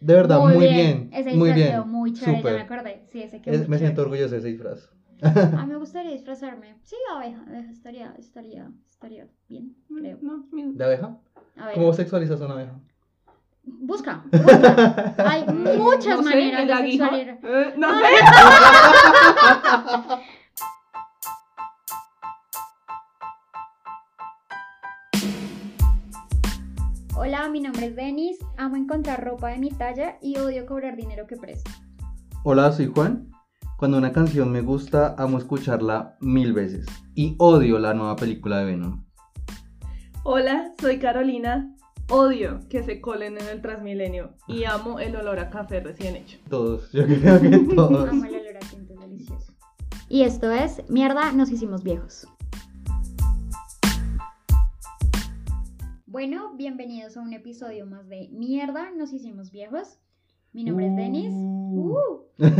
de verdad muy, bien. Ese muy disfraz bien. quedó muy chévere, Súper. ya me acordé. Sí, ese quedó Es- muy me siento chévere. orgulloso de ese disfraz. A mí me gustaría disfrazarme. Sí, abeja, abeja estaría, estaría, estaría bien, creo. No, ¿De abeja? A ver, ¿Cómo sexualizas a una abeja? busca, busca. Hay muchas no sé, maneras el de sexualizar. Eh, no sé. Hola, mi nombre es Denis. Amo encontrar ropa de mi talla y odio cobrar dinero que presto. Hola, soy Juan. Cuando una canción me gusta, amo escucharla mil veces. Y odio la nueva película de Venom. Hola, soy Carolina. Odio que se colen en el Transmilenio y amo el olor a café recién hecho. Todos, yo creo que todos. Amo el olor a tinto, delicioso. Y esto es Mierda, nos hicimos viejos. Bueno, bienvenidos a un episodio más de Mierda, nos hicimos viejos. Mi nombre es Denis. Uh. Uh,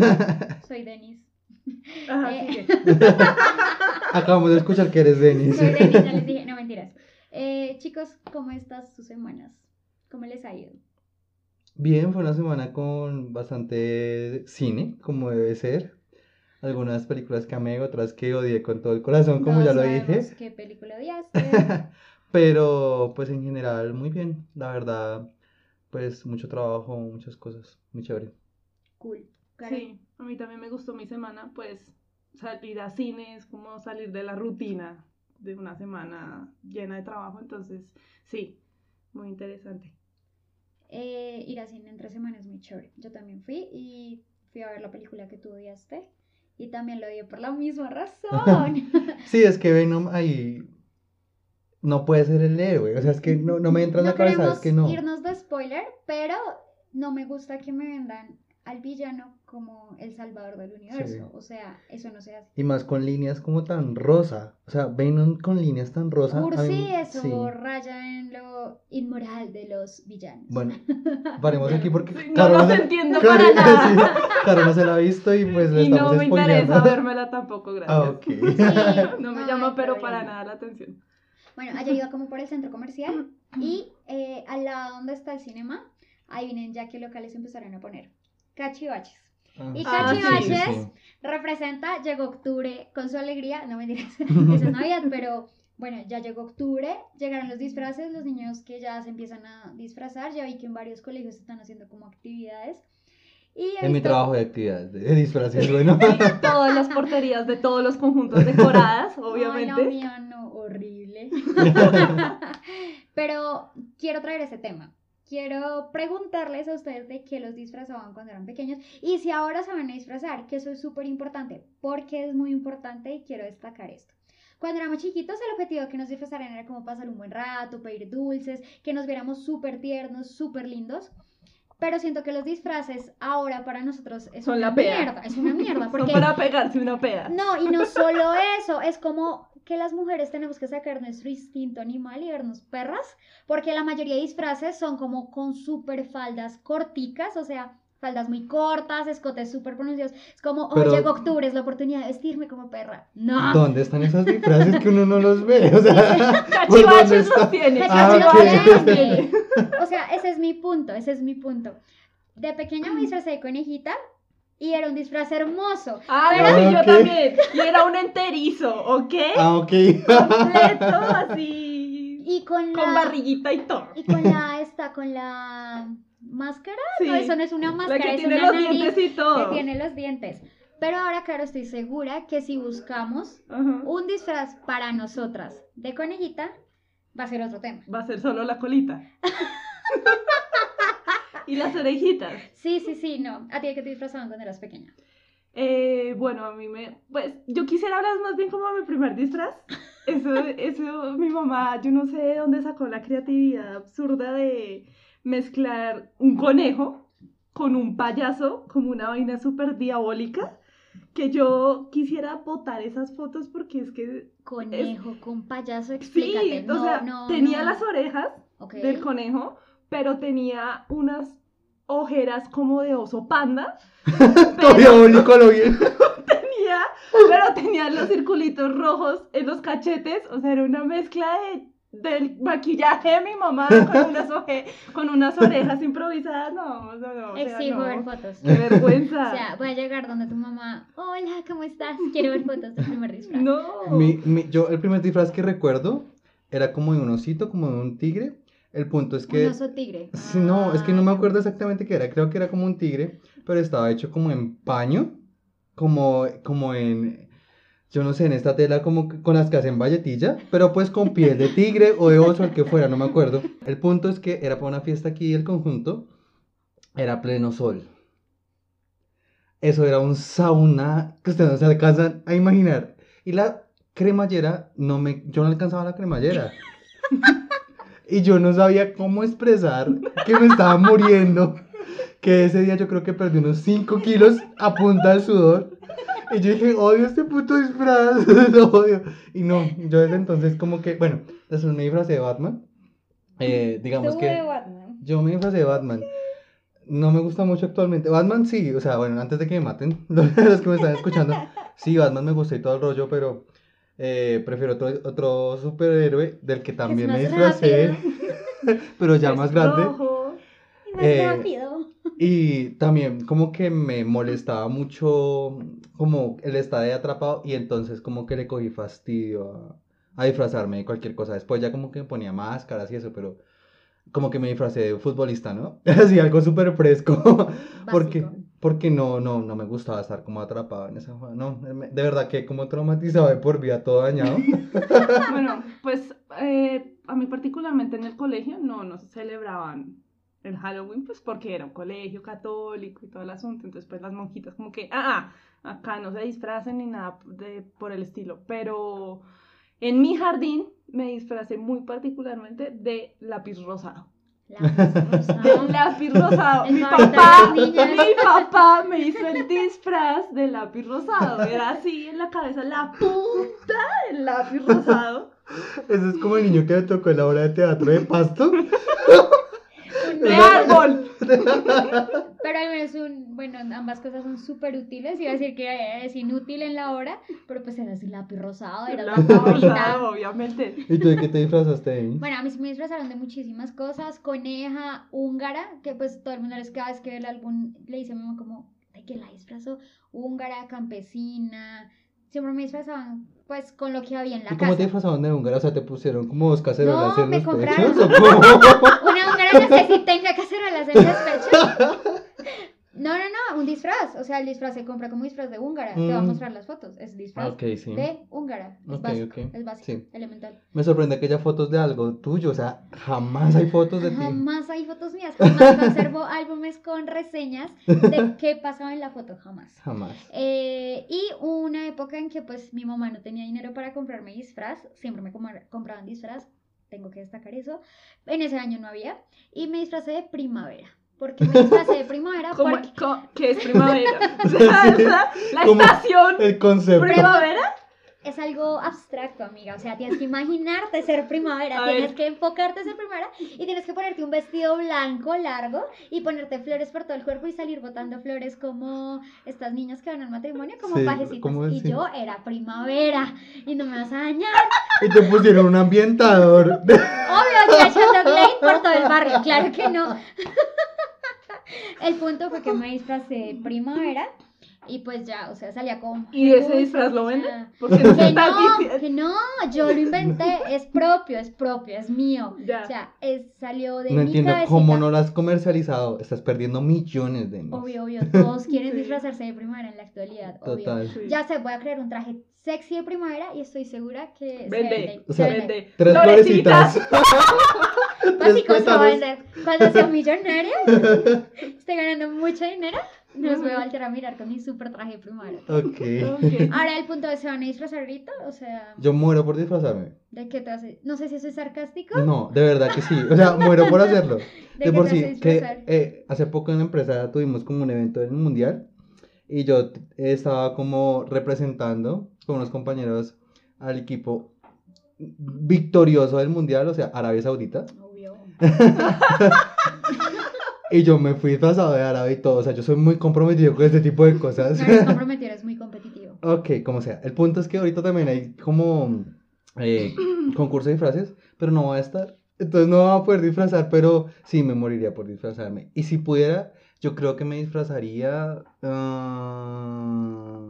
soy Denis. Eh. Acabamos de escuchar que eres Denis. Soy Denis, ya les dije, no mentiras. Eh, chicos, ¿cómo estás sus semanas? ¿Cómo les ha ido? Bien, fue una semana con bastante cine, como debe ser. Algunas películas que amé, otras que odié con todo el corazón, como ya lo dije. ¿Qué película odiaste? Pero pues en general muy bien, la verdad, pues mucho trabajo, muchas cosas, muy chévere. Cool. Karen. Sí, a mí también me gustó mi semana, pues salir a cine es como salir de la rutina de una semana llena de trabajo, entonces sí, muy interesante. Eh, ir a cine entre semanas es muy chévere. Yo también fui y fui a ver la película que tú odiaste. Y también lo odié por la misma razón. Sí, es que Venom ahí no puede ser el héroe, o sea, es que no, no me entra en no la cabeza, es que no. irnos de spoiler, pero no me gusta que me vendan al villano como el salvador del universo. Sí. O sea, eso no se hace. Y más con líneas como tan rosa, o sea, Venom con líneas tan rosa. Cursi, mí- eso sí. raya en lo inmoral de los villanos. Bueno, paremos aquí porque Sí, no Caro los se- entiendo Caro- para nada. Caro no se la ha visto y pues le y no estamos me interesa vérmela tampoco, gracias. Ah, ok. Sí, No me llama pero para nada la atención. Bueno, ayer iba como por el centro comercial y eh, al lado donde está el cinema, ahí vienen ya que locales empezaron a poner cachivaches. Y Ah, sí, cachivaches representa, llegó octubre con su alegría, no me dirás, eso es Navidad, pero bueno, ya llegó octubre, llegaron los disfraces, los niños que ya se empiezan a disfrazar, ya vi que en varios colegios están haciendo como actividades. Y En mi trabajo de actividades, de disfraces, bueno. Todas las porterías de todos los conjuntos decoradas, Ay, obviamente. la mía no, horrible. Pero quiero traer ese tema. Quiero preguntarles a ustedes de qué los disfrazaban cuando eran pequeños y si ahora se van a disfrazar, que eso es súper importante, porque es muy importante y quiero destacar esto. Cuando éramos chiquitos, el objetivo que nos disfrazaran era como pasar un buen rato, pedir dulces, que nos viéramos súper tiernos, súper lindos. Pero siento que los disfraces ahora para nosotros es Son una la mierda, es una mierda. Son Porque para pegarse una peda. no, y no solo eso, es como que las mujeres tenemos que sacar nuestro instinto animal y vernos perras, porque la mayoría de disfraces son como con super faldas corticas, o sea, faldas muy cortas, escotes súper pronunciados. Es como, oh, Pero- llegó octubre, es la oportunidad de vestirme como perra. No. ¿Dónde están esos disfraces que uno no los ve? O sea, ¿por dónde Cachivaches está? los tiene. Ah, cachivaches tiene. O sea, ese es mi punto, ese es mi punto. De pequeña me disfracé de conejita y era un disfraz hermoso. Ah, Pero- no, sí, yo también. Y era un enterizo, ¿ok? Ah, ok. Completo, así. Y con la... Con barriguita y todo. Y con la esta, con la máscara. Sí. No, eso no es una La máscara, que es tiene una los nariz dientes y todo. que tiene los dientes. Pero ahora, claro, estoy segura que si buscamos un disfraz para nosotras de conejita, va a ser otro tema. Va a ser solo la colita. y las orejitas. Sí, sí, sí, no. ¿A ti de qué te disfrazaban cuando eras pequeña? Eh, bueno, a mí me. Pues yo quisiera hablar más bien como mi primer disfraz. Eso, eso, mi mamá, yo no sé de dónde sacó la creatividad absurda de mezclar un conejo con un payaso, como una vaina súper diabólica. Que yo quisiera botar esas fotos porque es que. Conejo con payaso, Sí, explícate. o no, sea, no, tenía no. las orejas del conejo, pero tenía unas ojeras como de oso panda. Todo diabólico lo bien. tenía, pero tenía los circulitos rojos en los cachetes, o sea, era una mezcla de, del maquillaje de mi mamá con unas, oje- con unas orejas improvisadas. No, no, no. o sea, Exijo no. ver fotos. Qué vergüenza. O sea, voy a llegar donde tu mamá. Hola, ¿cómo estás? Quiero ver fotos del primer disfraz. no. Mi, mi- yo, el primer disfraz que recuerdo era como de un osito, como de un tigre. El punto es que. Un oso tigre. Sí, no, es que no me Ah, acuerdo exactamente qué era. Creo que era como un tigre, pero estaba hecho como en paño, como, como en, yo no sé, en esta tela como con las que hacen valletilla, pero pues con piel de tigre o de oso, el que fuera, no me acuerdo. El punto es que era para una fiesta aquí el conjunto, era pleno sol. Eso era un sauna que ustedes no se alcanzan a imaginar. Y la cremallera, no me, yo no alcanzaba la cremallera. Y yo no sabía cómo expresar que me estaba muriendo. Que ese día yo creo que perdí unos 5 kilos a punta del sudor. Y yo dije, odio este puto disfraz. lo odio. Y no, yo desde entonces como que, bueno, después me disfrazé de Batman. Eh, digamos que de Batman. yo me disfrazé de Batman. No me gusta mucho actualmente. Batman sí, o sea, bueno, antes de que me maten, los que me están escuchando. Sí, Batman me gusta y todo el rollo, pero eh, prefiero otro, otro superhéroe del que también me disfracé, pero ya Es más grande. rojo. Y más Eh, rápido. Y también como que me molestaba mucho como el estar ahí atrapado y entonces como que le cogí fastidio a, a disfrazarme de cualquier cosa. Después ya como que me ponía máscaras y eso, pero como que me disfracé de futbolista, ¿no? Así algo súper fresco. porque, Básico. porque no, no, no me gustaba estar como atrapado en esa. No, de verdad que como traumatizado de por vida todo dañado. Bueno, pues eh, a mí particularmente en el colegio no, no se celebraban el Halloween, pues porque era un colegio católico y todo el asunto, entonces pues las monjitas como que, ah, ah, acá no se disfracen ni nada de, por el estilo, pero en mi jardín me disfracé muy particularmente de lápiz rosado. De lápiz rosado. Mi papá, mi papá me hizo el disfraz de lápiz rosado. Era así en la cabeza, la punta del lápiz rosado. Eso es como el niño que me tocó en la obra de teatro de Pasto. De árbol. Pero al menos un, bueno, ambas cosas son súper útiles. Iba a decir que es inútil en la hora, pero pues era así lápiz rosado, era la favorita. rosado, obviamente. ¿Y tú de qué te disfrazaste? Bueno, a mí sí me disfrazaron de muchísimas cosas. Coneja, húngara, que pues todo el mundo les cada vez que ve el álbum le dice a mi mamá como, ¿de qué la disfrazó? Húngara, campesina. Siempre me disfrazaban pues con lo que había en la ¿Y cómo te casa. disfrazaban de húngara? O sea, ¿te pusieron como dos cacerolas No, en me los compraron. pechos? ¿O cómo? Una húngara no sé si tenga cacerolas en los pechos. Disfraz. O sea, el disfraz se compra como disfraz de húngara. Te voy a Mm. mostrar las fotos. Es disfraz Ok, sí. de húngara. Es Ok, básico. Es básico. Sí. Elemental. Me sorprende que haya fotos de algo tuyo, o sea, jamás hay fotos de ti. Jamás hay fotos mías. Jamás conservo álbumes con reseñas de qué pasaba en la foto. Jamás. Jamás. Eh, y una época en que pues mi mamá no tenía dinero para comprarme disfraz, siempre me com- compraban disfraz, tengo que destacar eso. En ese año no había y me disfracé de primavera. ¿Por qué me disfracé de primavera? ¿Cómo, Porque ¿Qué es primavera? La, la estación El concepto. primavera. es algo abstracto, amiga. O sea, tienes que imaginarte ser primavera, A tienes ver. que enfocarte en ser primavera y tienes que ponerte un vestido blanco largo y ponerte flores por todo el cuerpo y salir botando flores como estas niñas que van al matrimonio, como Sí, pajecitas. y sí. yo era primavera y no me vas a dañar. Y te pusieron un ambientador. Obvio, que echando Glade por todo el barrio, claro que no. El punto fue que me disfracé de primavera y pues ya, o sea, salía con. ¿Y ese disfraz lo o vende? sea, Porque no se Que no, diciendo. que no, yo lo inventé, es propio, es propio, es mío. Ya. O sea, es, salió de No mi entiendo cabecita. cómo no lo has comercializado. Estás perdiendo millones de niños. Obvio, obvio, todos quieren Sí. disfrazarse de primavera en la actualidad, obvio. Sí. Ya sé, voy a crear un traje sexy de primavera y estoy segura que se Vende, vende, O se sea, vende. vende. Tres Florecitas. florecitas. Tres Básico, se va a vender. Cuando sea millonaria, esté ganando mucho dinero, nos voy a volver a mirar con mi super traje primavera. Ok. Ok. Ahora el punto de se van a disfrazar ahorita, o sea, Yo muero por disfrazarme. ¿de qué te hace? No sé si soy sarcástico. No, de verdad que sí. O sea, muero por hacerlo. ¿De, De qué por sí, que eh, hace poco en la empresa tuvimos como un evento en el mundial y yo estaba como representando con unos compañeros al equipo victorioso del mundial, o sea, Arabia Saudita. Obvio. Y yo me fui disfrazado de árabe y todo, o sea, yo soy muy comprometido con este tipo de cosas. No eres comprometido, eres muy competitivo. Ok, como sea. El punto es que ahorita también hay como eh, concurso de disfraces, pero no va a estar. Entonces no va a poder disfrazar, pero sí me moriría por disfrazarme. Y si pudiera, yo creo que me disfrazaría ah,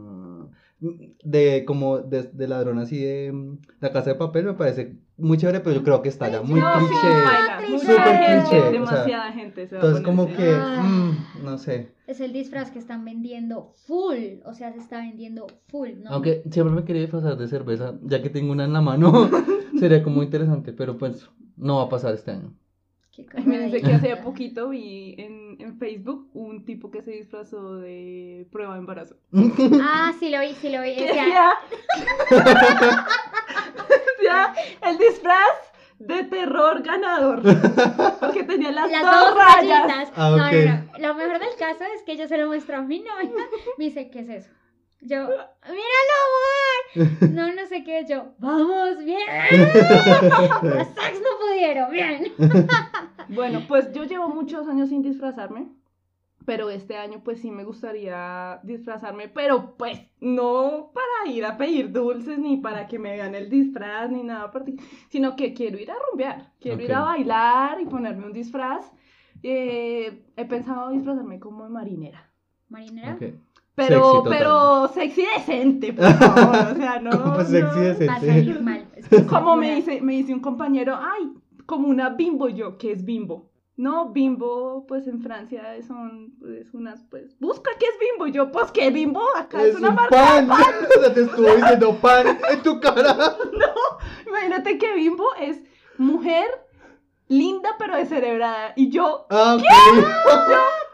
de como de, de ladrón así de mm, la casa de papel, me parece muy chévere, pero yo creo que estaría muy no, sí, cliché. Súper gente, cliché, o sea, demasiada gente se va a Entonces poner como que, Ah. mm, no sé. Es el disfraz que están vendiendo full. O sea, se está vendiendo full, ¿no? Aunque siempre me quería disfrazar de cerveza, ya que tengo una en la mano, sería como interesante, pero pues no va a pasar este año. Qué Imagínense que cagadita. hace poquito vi en, en Facebook un tipo que se disfrazó de prueba de embarazo. Ah, sí lo vi, sí lo vi. Que Decía, decía, decía el disfraz de terror ganador. Porque tenía las, las dos, dos rayas. Ah, No, ok. no, no. Lo mejor del caso es que yo se lo muestro a mi novia. Me dice, ¿qué es eso? Yo, míralo, amor. No, no sé qué. Yo, vamos, bien. Los sex no pudieron, bien. Bueno, pues yo llevo muchos años sin disfrazarme. Pero este año pues sí me gustaría disfrazarme, pero pues no para ir a pedir dulces ni para que me vean el disfraz ni nada por ti, sino que quiero ir a rumbear, quiero ir a bailar y ponerme un disfraz. Eh, he pensado disfrazarme como de marinera, Marinera. Pero Sexy pero sexy decente, por favor, o sea, no, Como sexy no. decente. va a salir mal. Estoy Como me dice, me dice un compañero, ay, como una bimbo yo, ¿qué es bimbo? No, bimbo, pues en Francia son pues, unas, pues, busca qué es bimbo. Y yo, pues, ¿qué bimbo? Acá es, Es una un marca. pan. O sea, te estuvo diciendo pan en tu cara. Imagínate que bimbo es mujer linda pero descerebrada. Y yo, Ah, ok.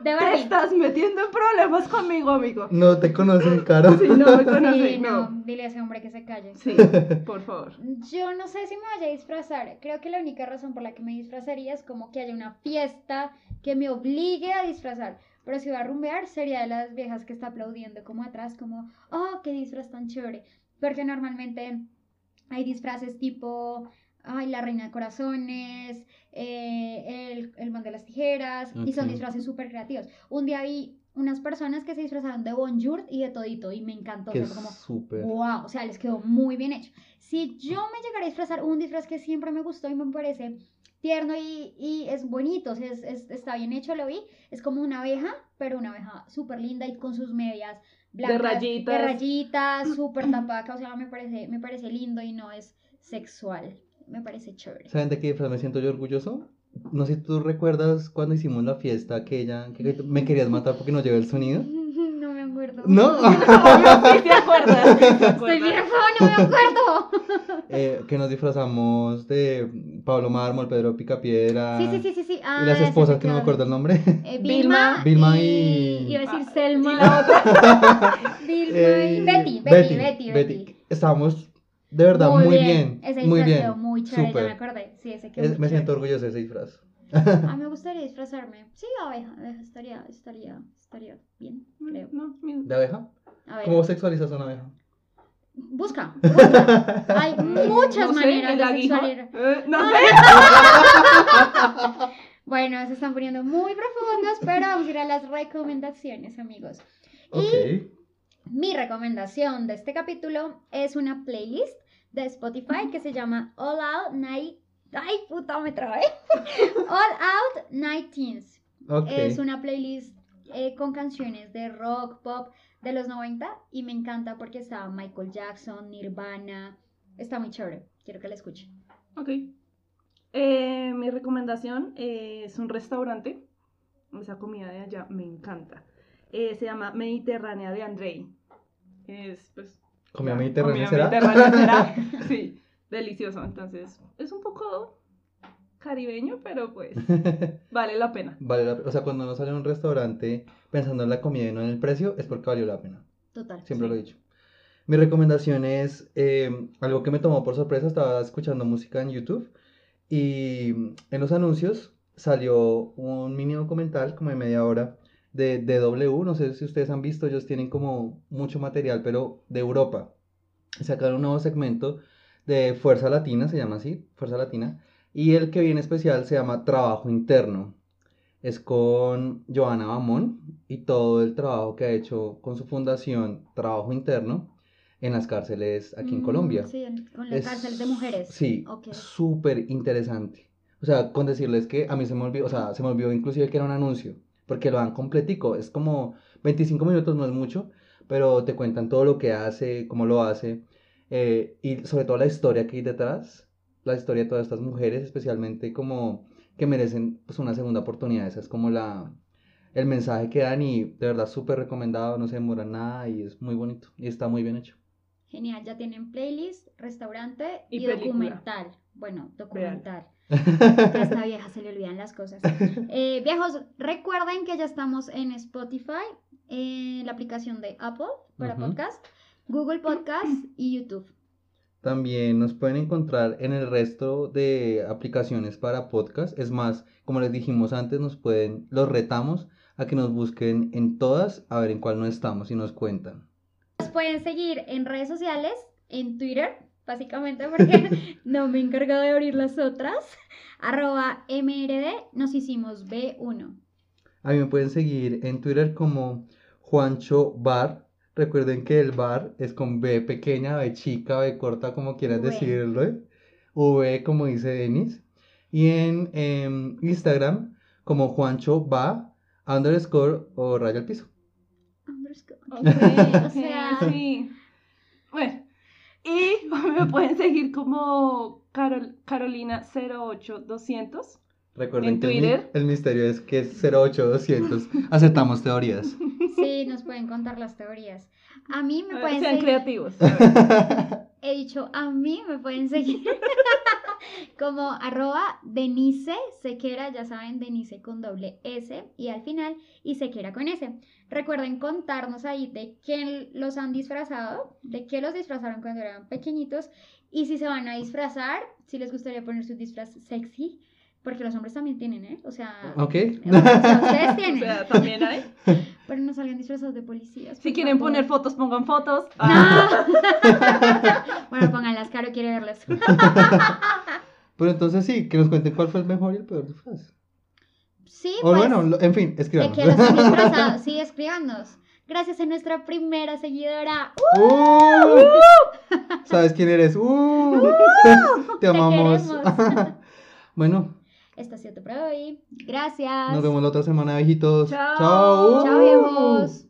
De te estás metiendo en problemas conmigo, amigo. No te conocen, cara. Sí, no me conoce, Sí, no. no, dile a ese hombre que se calle. Sí, por favor. Yo no sé si me vaya a disfrazar. Creo que la única razón por la que me disfrazaría es como que haya una fiesta que me obligue a disfrazar. Pero si voy a rumbear, sería de las viejas que está aplaudiendo como atrás, como, oh, qué disfraz tan chévere. Porque normalmente hay disfraces tipo, ay, la reina de corazones, eh, el, el man de las tijeras, y son disfraces súper creativos. Un día vi unas personas que se disfrazaron de Bonjour y de todito, y me encantó. o sea, como, súper. Wow, o sea, les quedó muy bien hecho. Si yo me llegara a disfrazar, un disfraz que siempre me gustó y me parece tierno y, y es bonito, o sea, es- es- está bien hecho, lo vi, es como una abeja, pero una abeja súper linda y con sus medias blancas. rayitas. De rayitas, súper tapaca, o sea, me parece, me parece lindo y no es sexual, me parece chévere. ¿Saben de qué disfraz me siento yo orgulloso? No sé si tú recuerdas cuando hicimos la fiesta aquella que me querías matar porque no llevé el sonido. No me acuerdo. ¿No? Sí, te acuerdas. Estoy viejo, no me acuerdo. Eh, que nos disfrazamos de Pablo Mármol, Pedro Picapiedra. Sí, sí, sí, sí, sí. Ah, Y las esposas que no me acuerdo el nombre. Eh, Vilma. Vilma, y... y- Iba a decir Ah, Selma. y la otra. Vilma Eh, y Betty, Betty, Betty, Betty. Estábamos de verdad muy, bien. Ese muy disfraz bien. quedó muy chévere, Súper. ya me acordé. Sí, ese quedó Es- muy me siento orgulloso de ese disfraz. A mí me gustaría disfrazarme. Sí, abeja, abeja estaría, estaría, estaría bien, creo. No, mi- ¿De abeja? A ver, ¿Cómo sexualizas a una abeja? busca, busca. Hay muchas no maneras de sexualizar. Eh, no sé. Bueno, se están poniendo muy profundos, pero vamos a ir a las recomendaciones, amigos. Ok. Mi recomendación de este capítulo es una playlist de Spotify que se llama All Out Night. ¡Ay, puta, me trabé! All Out Night Teens. Ok. Es una playlist eh, con canciones de rock, pop de los 90 y me encanta porque está Michael Jackson, Nirvana. Está muy chévere. Quiero que la escuchen. Ok. Eh, mi recomendación eh, es un restaurante. Esa comida de allá me encanta. Eh, se llama Mediterránea de Andrei. Es, pues. ¿Comida ya, mediterránea comida será? mediterránea será. Sí, delicioso. Entonces, es un poco caribeño, pero pues vale la pena. Vale la- o sea, cuando uno sale a un restaurante pensando en la comida y no en el precio, es porque valió la pena. Total. Siempre Sí. lo he dicho. Mi recomendación es eh, algo que me tomó por sorpresa. Estaba escuchando música en YouTube y en los anuncios salió un mini documental como de media hora de DW. No sé si ustedes han visto, ellos tienen como mucho material, pero de Europa. Sacaron un nuevo segmento de Fuerza Latina, se llama así, Fuerza Latina. Y el que viene especial se llama Trabajo Interno. Es con Joana Bamón y todo el trabajo que ha hecho con su fundación Trabajo Interno. en las cárceles aquí en Mm, Colombia. Sí, con las cárceles de mujeres. Sí, Ok. súper interesante. O sea, con decirles que a mí se me olvidó, o sea, se me olvidó inclusive que era un anuncio, porque lo dan completico, es como 25 minutos, no es mucho, pero te cuentan todo lo que hace, cómo lo hace, eh, y sobre todo la historia que hay detrás, la historia de todas estas mujeres, especialmente como que merecen pues, una segunda oportunidad, esa es como la, el mensaje que dan y de verdad súper recomendado, no se demora nada y es muy bonito y está muy bien hecho. Genial, ya tienen playlist, restaurante y, Y documental. Bueno, documental. A esta vieja se le olvidan las cosas. Eh, viejos, recuerden que ya estamos en Spotify, en la aplicación de Apple para podcast, Google Podcast y YouTube. También nos pueden encontrar en el resto de aplicaciones para podcast. Es más, como les dijimos antes, nos pueden, los retamos a que nos busquen en todas a ver en cuál no estamos y nos cuentan. Nos pueden seguir en redes sociales, en Twitter, básicamente porque no me he encargado de abrir las otras. Arroba MRD, nos hicimos B1. A mí me pueden seguir en Twitter como Juancho Bar. Recuerden que el bar es con B pequeña, B chica, B corta, como quieras V. decirlo. ¿eh? V, como dice Denis. Y en em, Instagram como Juancho Va, underscore o raya al piso. Underscore. Ok, o sea- sí. Bueno, y me pueden seguir como Carol, Carolina08200. Recuerden En que el, Twitter. el misterio es que es 08200. Aceptamos teorías. Sí, nos pueden contar las teorías. A mí me pueden Sean seguir. creativos. ver. He dicho, a mí me pueden seguir como arroba Denise Sequera, ya saben, Denise con doble S y al final y Sequera con S. Recuerden contarnos ahí de quién los han disfrazado, de qué los disfrazaron cuando eran pequeñitos y si se van a disfrazar, si les gustaría poner su disfraz sexy, porque los hombres también tienen, ¿eh? O sea, ¿Ok? o sea, ustedes O tienen, sea, también hay. pero no salgan disfrazados de policías. Si quieren favor. poner fotos, pongan fotos. ¡No! bueno, pónganlas, Caro quiere verlas. Pero entonces sí, que nos cuenten cuál fue el mejor y el peor disfraz. Sí, O pues, bueno, en fin, de escribamos. que los. Sí, escríbanos. Gracias a nuestra primera seguidora. ¡Uh! ¿Sabes quién eres? ¡Uh! Te amamos. queremos. bueno, Esto ha sido todo por hoy. Gracias. nos vemos la otra semana, viejitos. Chao. Chao. Chao, viejos.